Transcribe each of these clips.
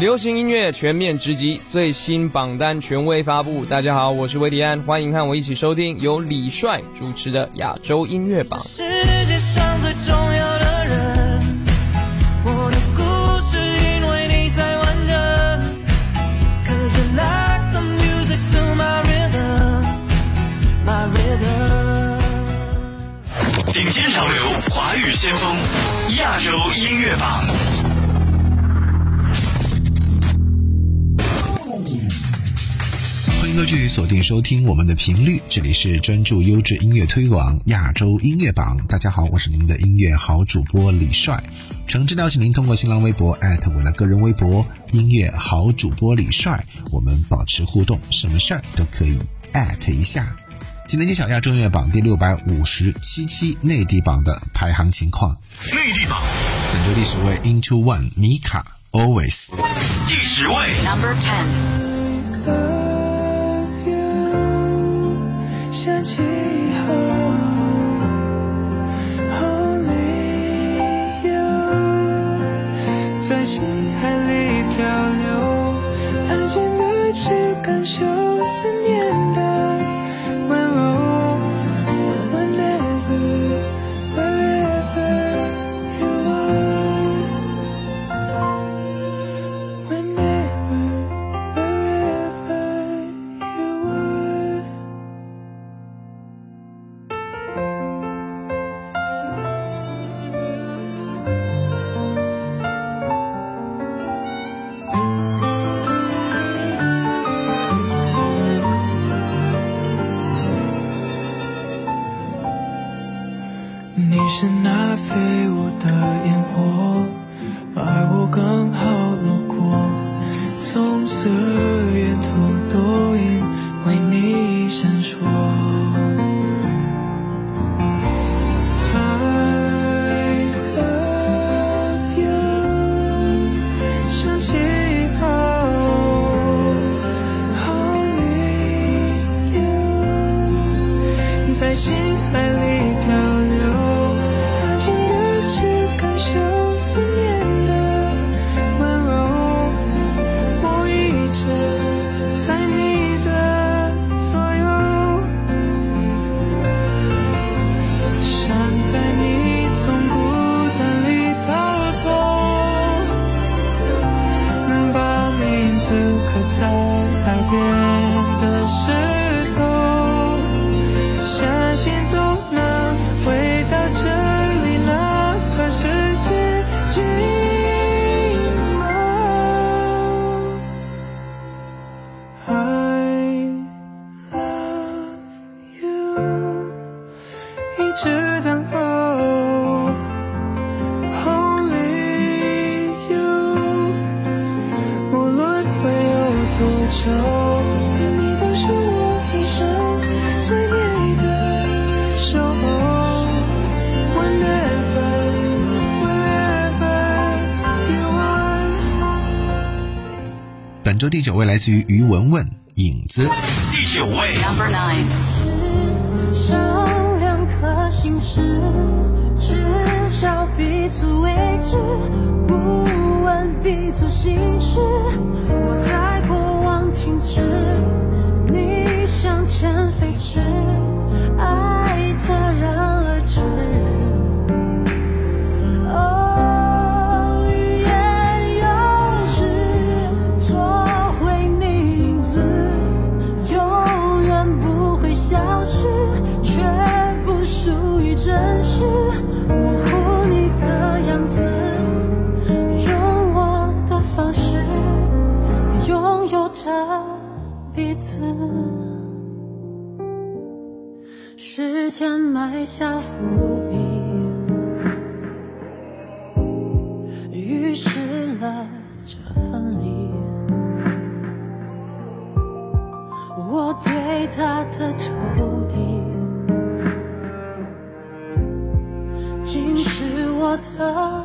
流行音乐全面直击，最新榜单权威发布。大家好，我是维迪安，欢迎和我一起收听由李帅主持的亚洲音乐榜。世界上最重要的人，顶尖潮流，华语先锋，亚洲音乐榜。欢迎继续锁定收听我们的频率，这里是专注优质音乐推广亚洲音乐榜。大家好，我是您的音乐好主播李帅。诚挚邀请您通过新浪微博艾特我的个人微博“音乐好主播李帅”，我们保持互动，什么事儿都可以艾特一下。今天揭晓亚洲音乐榜第六百五十七期内地榜的排行情况。内地榜本周第十位，Into One 米卡 Always。第十位，Number 10. 想起以后，Only you，在心海里漂流，安静的去感受思念的。在心海里漂一直等候。Only you，无论会有多久，你都是我一生最美的守候。Whenever, wherever you are。本周第九位来自于于文文，影子。第九位，Number 9. 心事。我在过往停止，下伏笔，预示了这分离。我最大的仇敌，竟是我的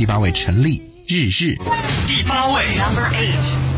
第八位陈丽日日第八位 number eight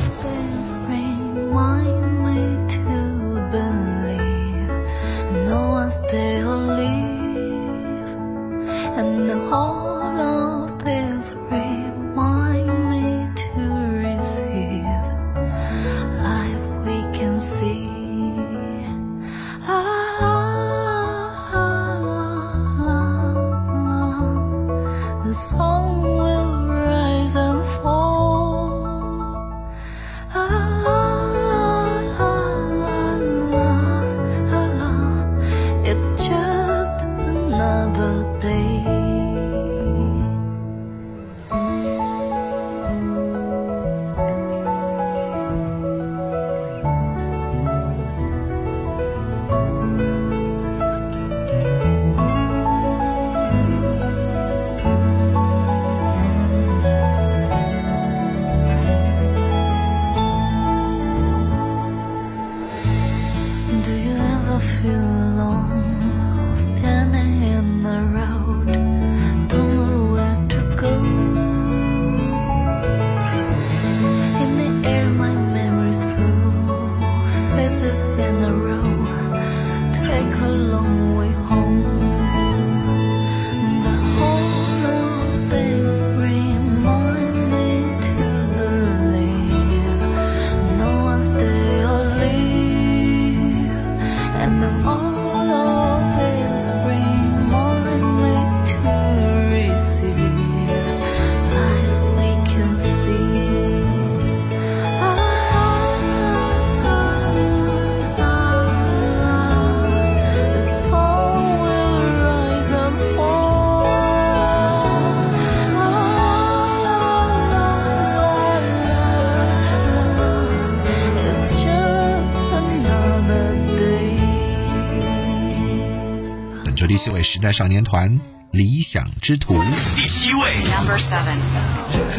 七位时代少年团《理想之徒》。第七位，Number Seven。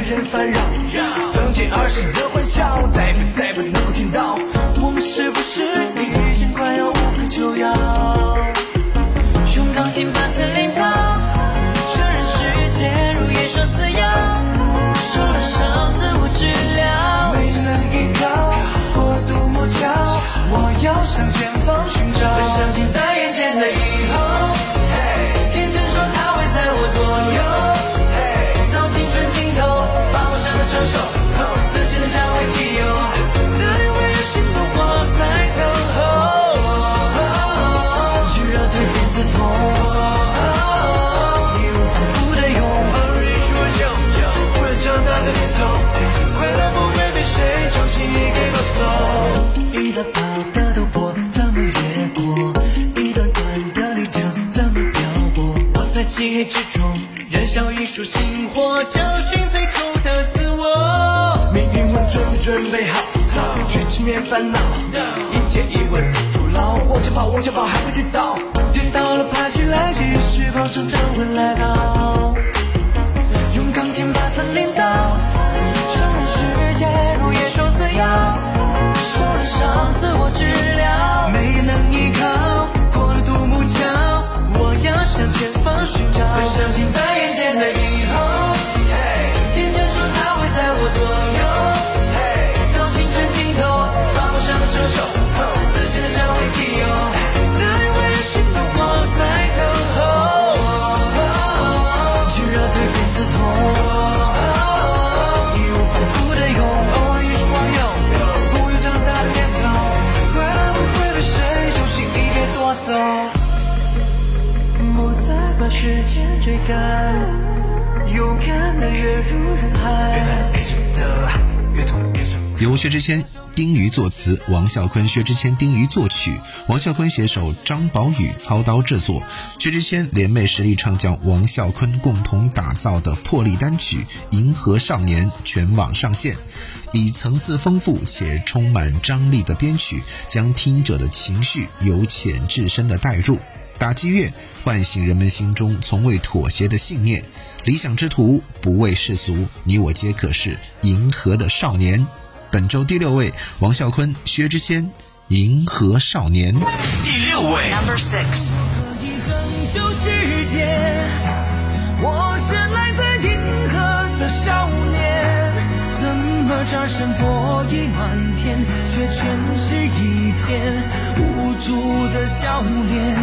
人烦扰，曾经儿时的欢笑，再不再不能够听到。我们是不是已经快要无可救药？初心火找寻最初的自我。命运问准不准备好，全吃面烦恼。一见一问自徒劳，往前跑往前跑，还会跌倒。跌倒了爬起来，继续跑，成长会来到。由薛之谦、丁瑜作词，王啸坤、薛之谦、丁瑜作曲，王啸坤携手张宝宇操刀制作，薛之谦联袂实力唱将王啸坤共同打造的魄力单曲《银河少年》全网上线，以层次丰富且充满张力的编曲，将听者的情绪由浅至深的带入。打击乐唤醒人们心中从未妥协的信念，理想之徒不畏世俗，你我皆可是银河的少年。本周第六位，王啸坤、薛之谦，《银河少年》。第六位，Number six. 可以拯救世界。我是来自银河的少年，怎么这身破意满天，却全是一片无助的笑脸？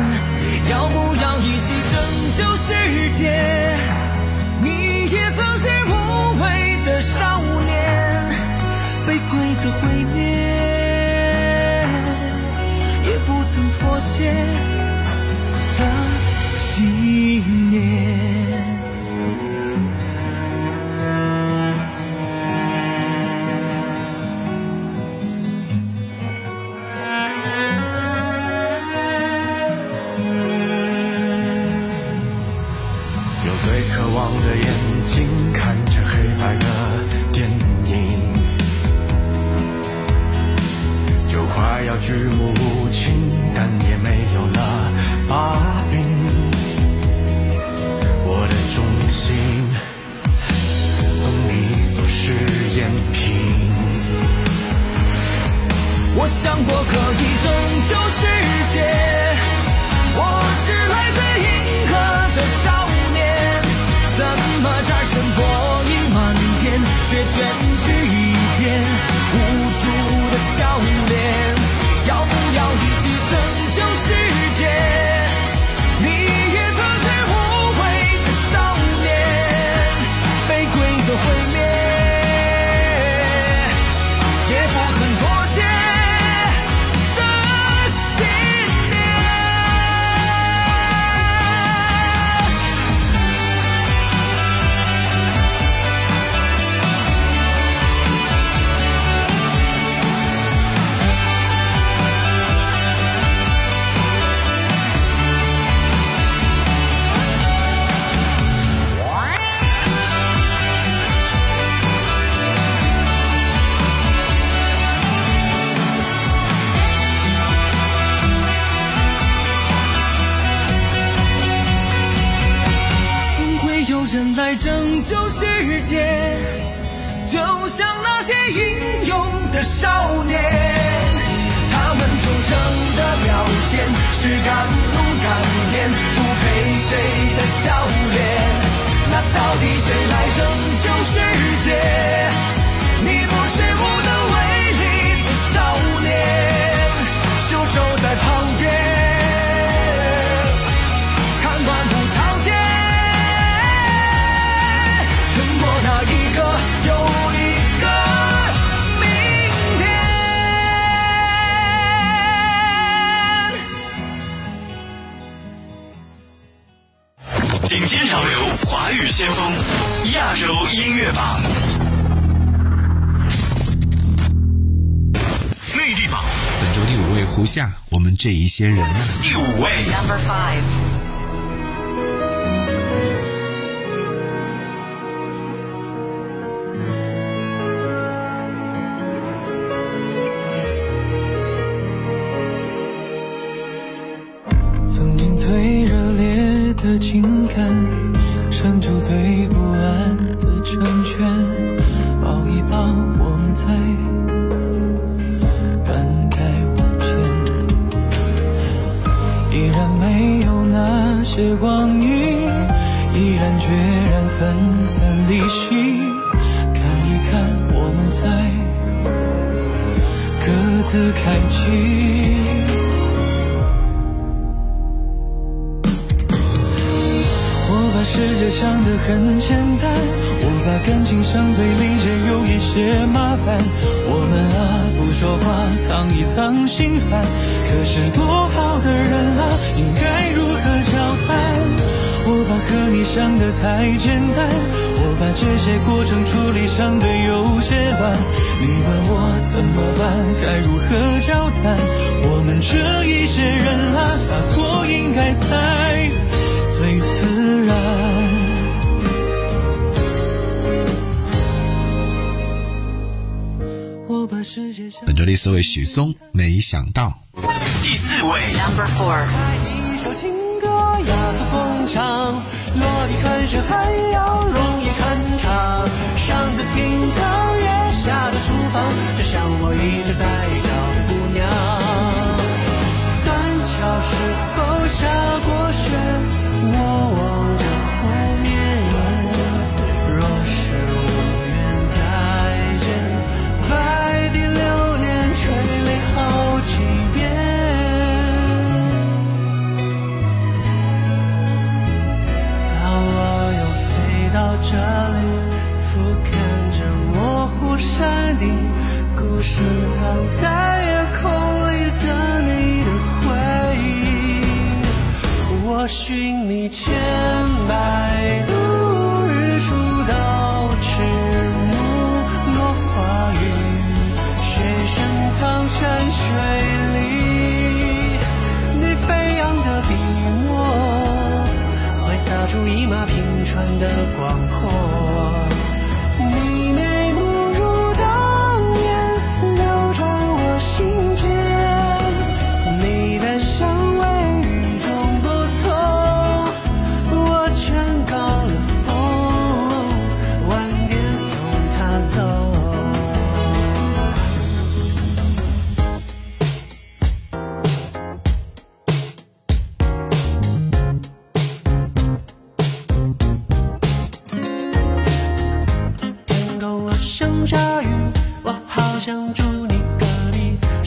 要不要一起拯救世界？你也曾是无畏的少年，被规则毁灭，也不曾妥协。要举目无亲，但也没有了把柄。我的忠心送你做试验品。我想我可以拯救世界。我是来自银河的少年，怎么战胜破意满天，却全是一片无助的笑五位，胡夏，我们这一些人啊。自开启。我把世界想得很简单，我把感情想被理解有一些麻烦。我们啊不说话，藏一藏心烦。可是多好的人啊，应该如何交谈？我把和你想得太简单，我把这些过程处理相对有些乱。你问我怎么办，该如何交谈？我们这一些人啊，洒脱应该才最自然。我把世界想本周第四位许嵩，没想到。第四位，Number four. 雅俗共赏，落地穿石还要容易传唱。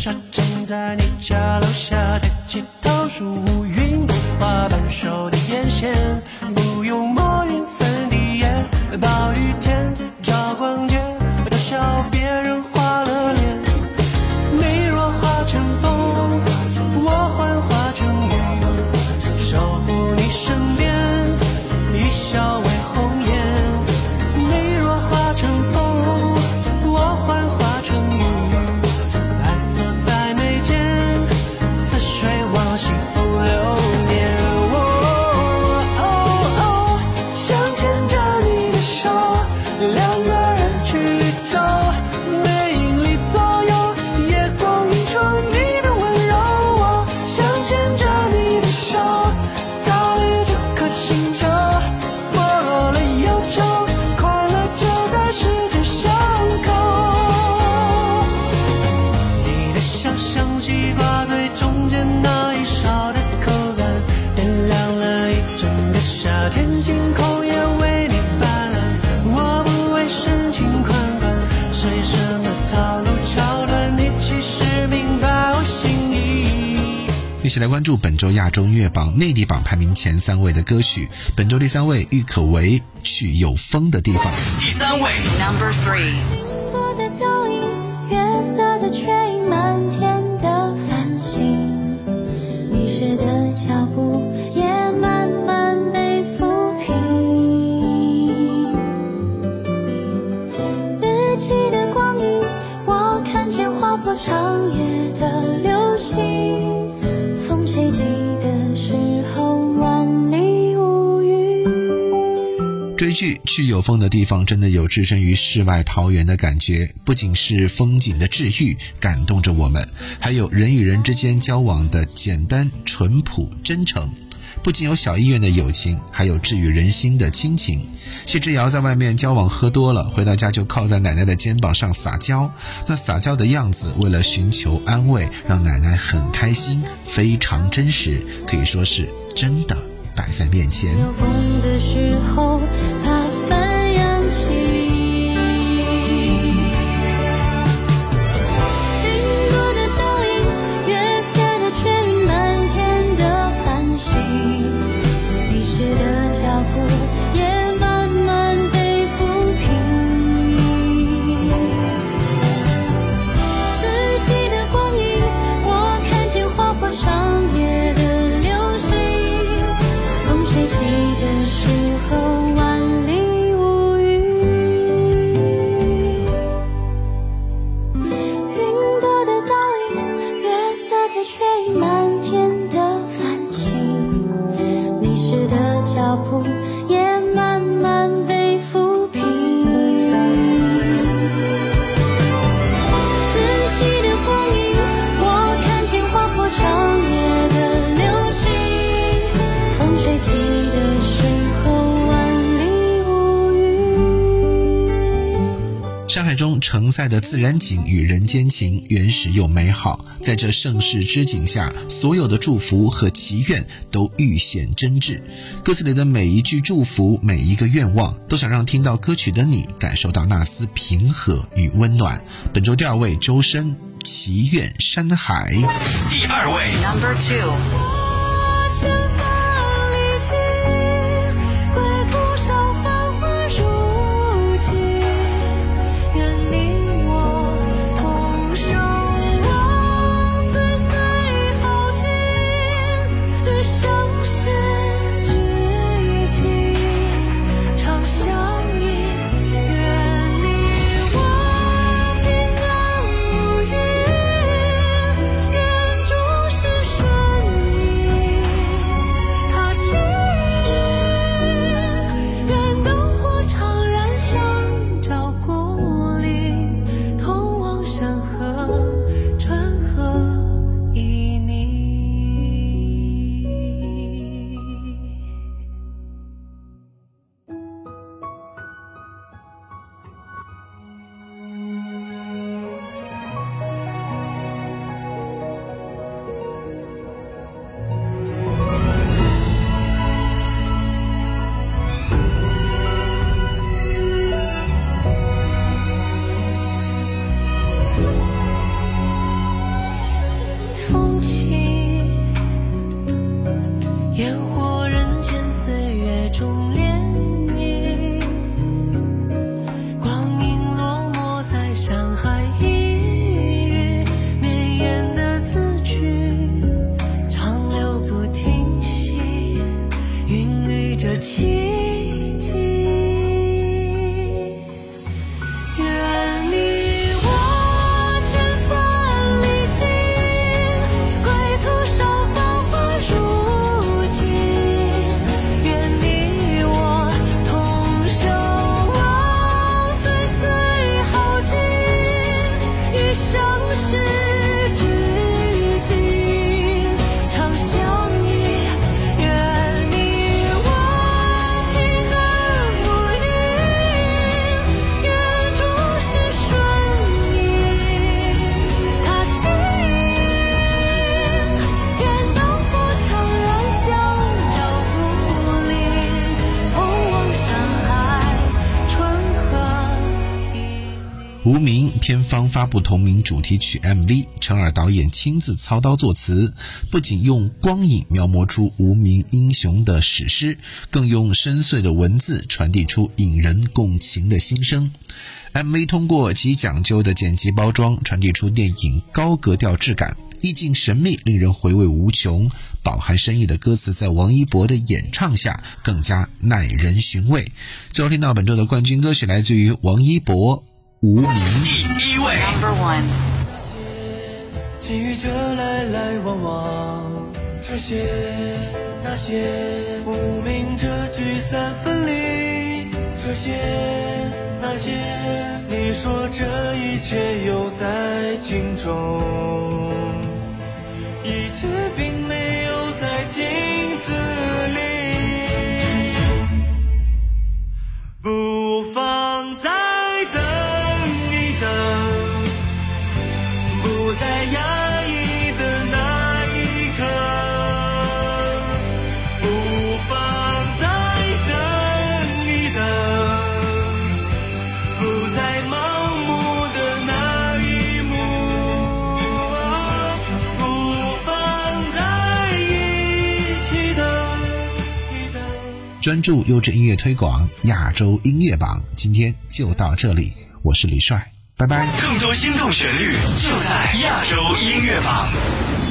壁，沙站在你家楼下，抬起头数乌云不花瓣熟的眼线，不用抹匀粉底液，暴雨天照逛街，偷笑别人起来关注本周亚洲音乐榜内地榜排名前三位的歌曲。本周第三位，郁可唯《去有风的地方》。第三位，Number three. 去去有风的地方，真的有置身于世外桃源的感觉。不仅是风景的治愈感动着我们，还有人与人之间交往的简单、淳朴、真诚。不仅有小医院的友情，还有治愈人心的亲情。谢之遥在外面交往喝多了，回到家就靠在奶奶的肩膀上撒娇。那撒娇的样子，为了寻求安慰，让奶奶很开心，非常真实，可以说是真的摆在面前。有风的时候，它翻扬起。海中承载的自然景与人间情，原始又美好。在这盛世之景下，所有的祝福和祈愿都愈显真挚。歌词里的每一句祝福，每一个愿望，都想让听到歌曲的你感受到那丝平和与温暖。本周第二位，周深，《祈愿山海》。第二位，Number two. 主题曲 MV，陈耳导演亲自操刀作词，不仅用光影描摹出无名英雄的史诗，更用深邃的文字传递出引人共情的心声。MV 通过极讲究的剪辑包装，传递出电影高格调质感，意境神秘，令人回味无穷。饱含深意的歌词在王一博的演唱下更加耐人寻味。最后听到本周的冠军歌曲来自于王一博，《无名》。第一位，Number one. 际遇着来来往往，这些那些无名着聚散分离，这些那些，你说这一切又在镜中，一切并没关注优质音乐推广亚洲音乐榜，今天就到这里，我是李帅，拜拜。更多心动旋律就在亚洲音乐榜。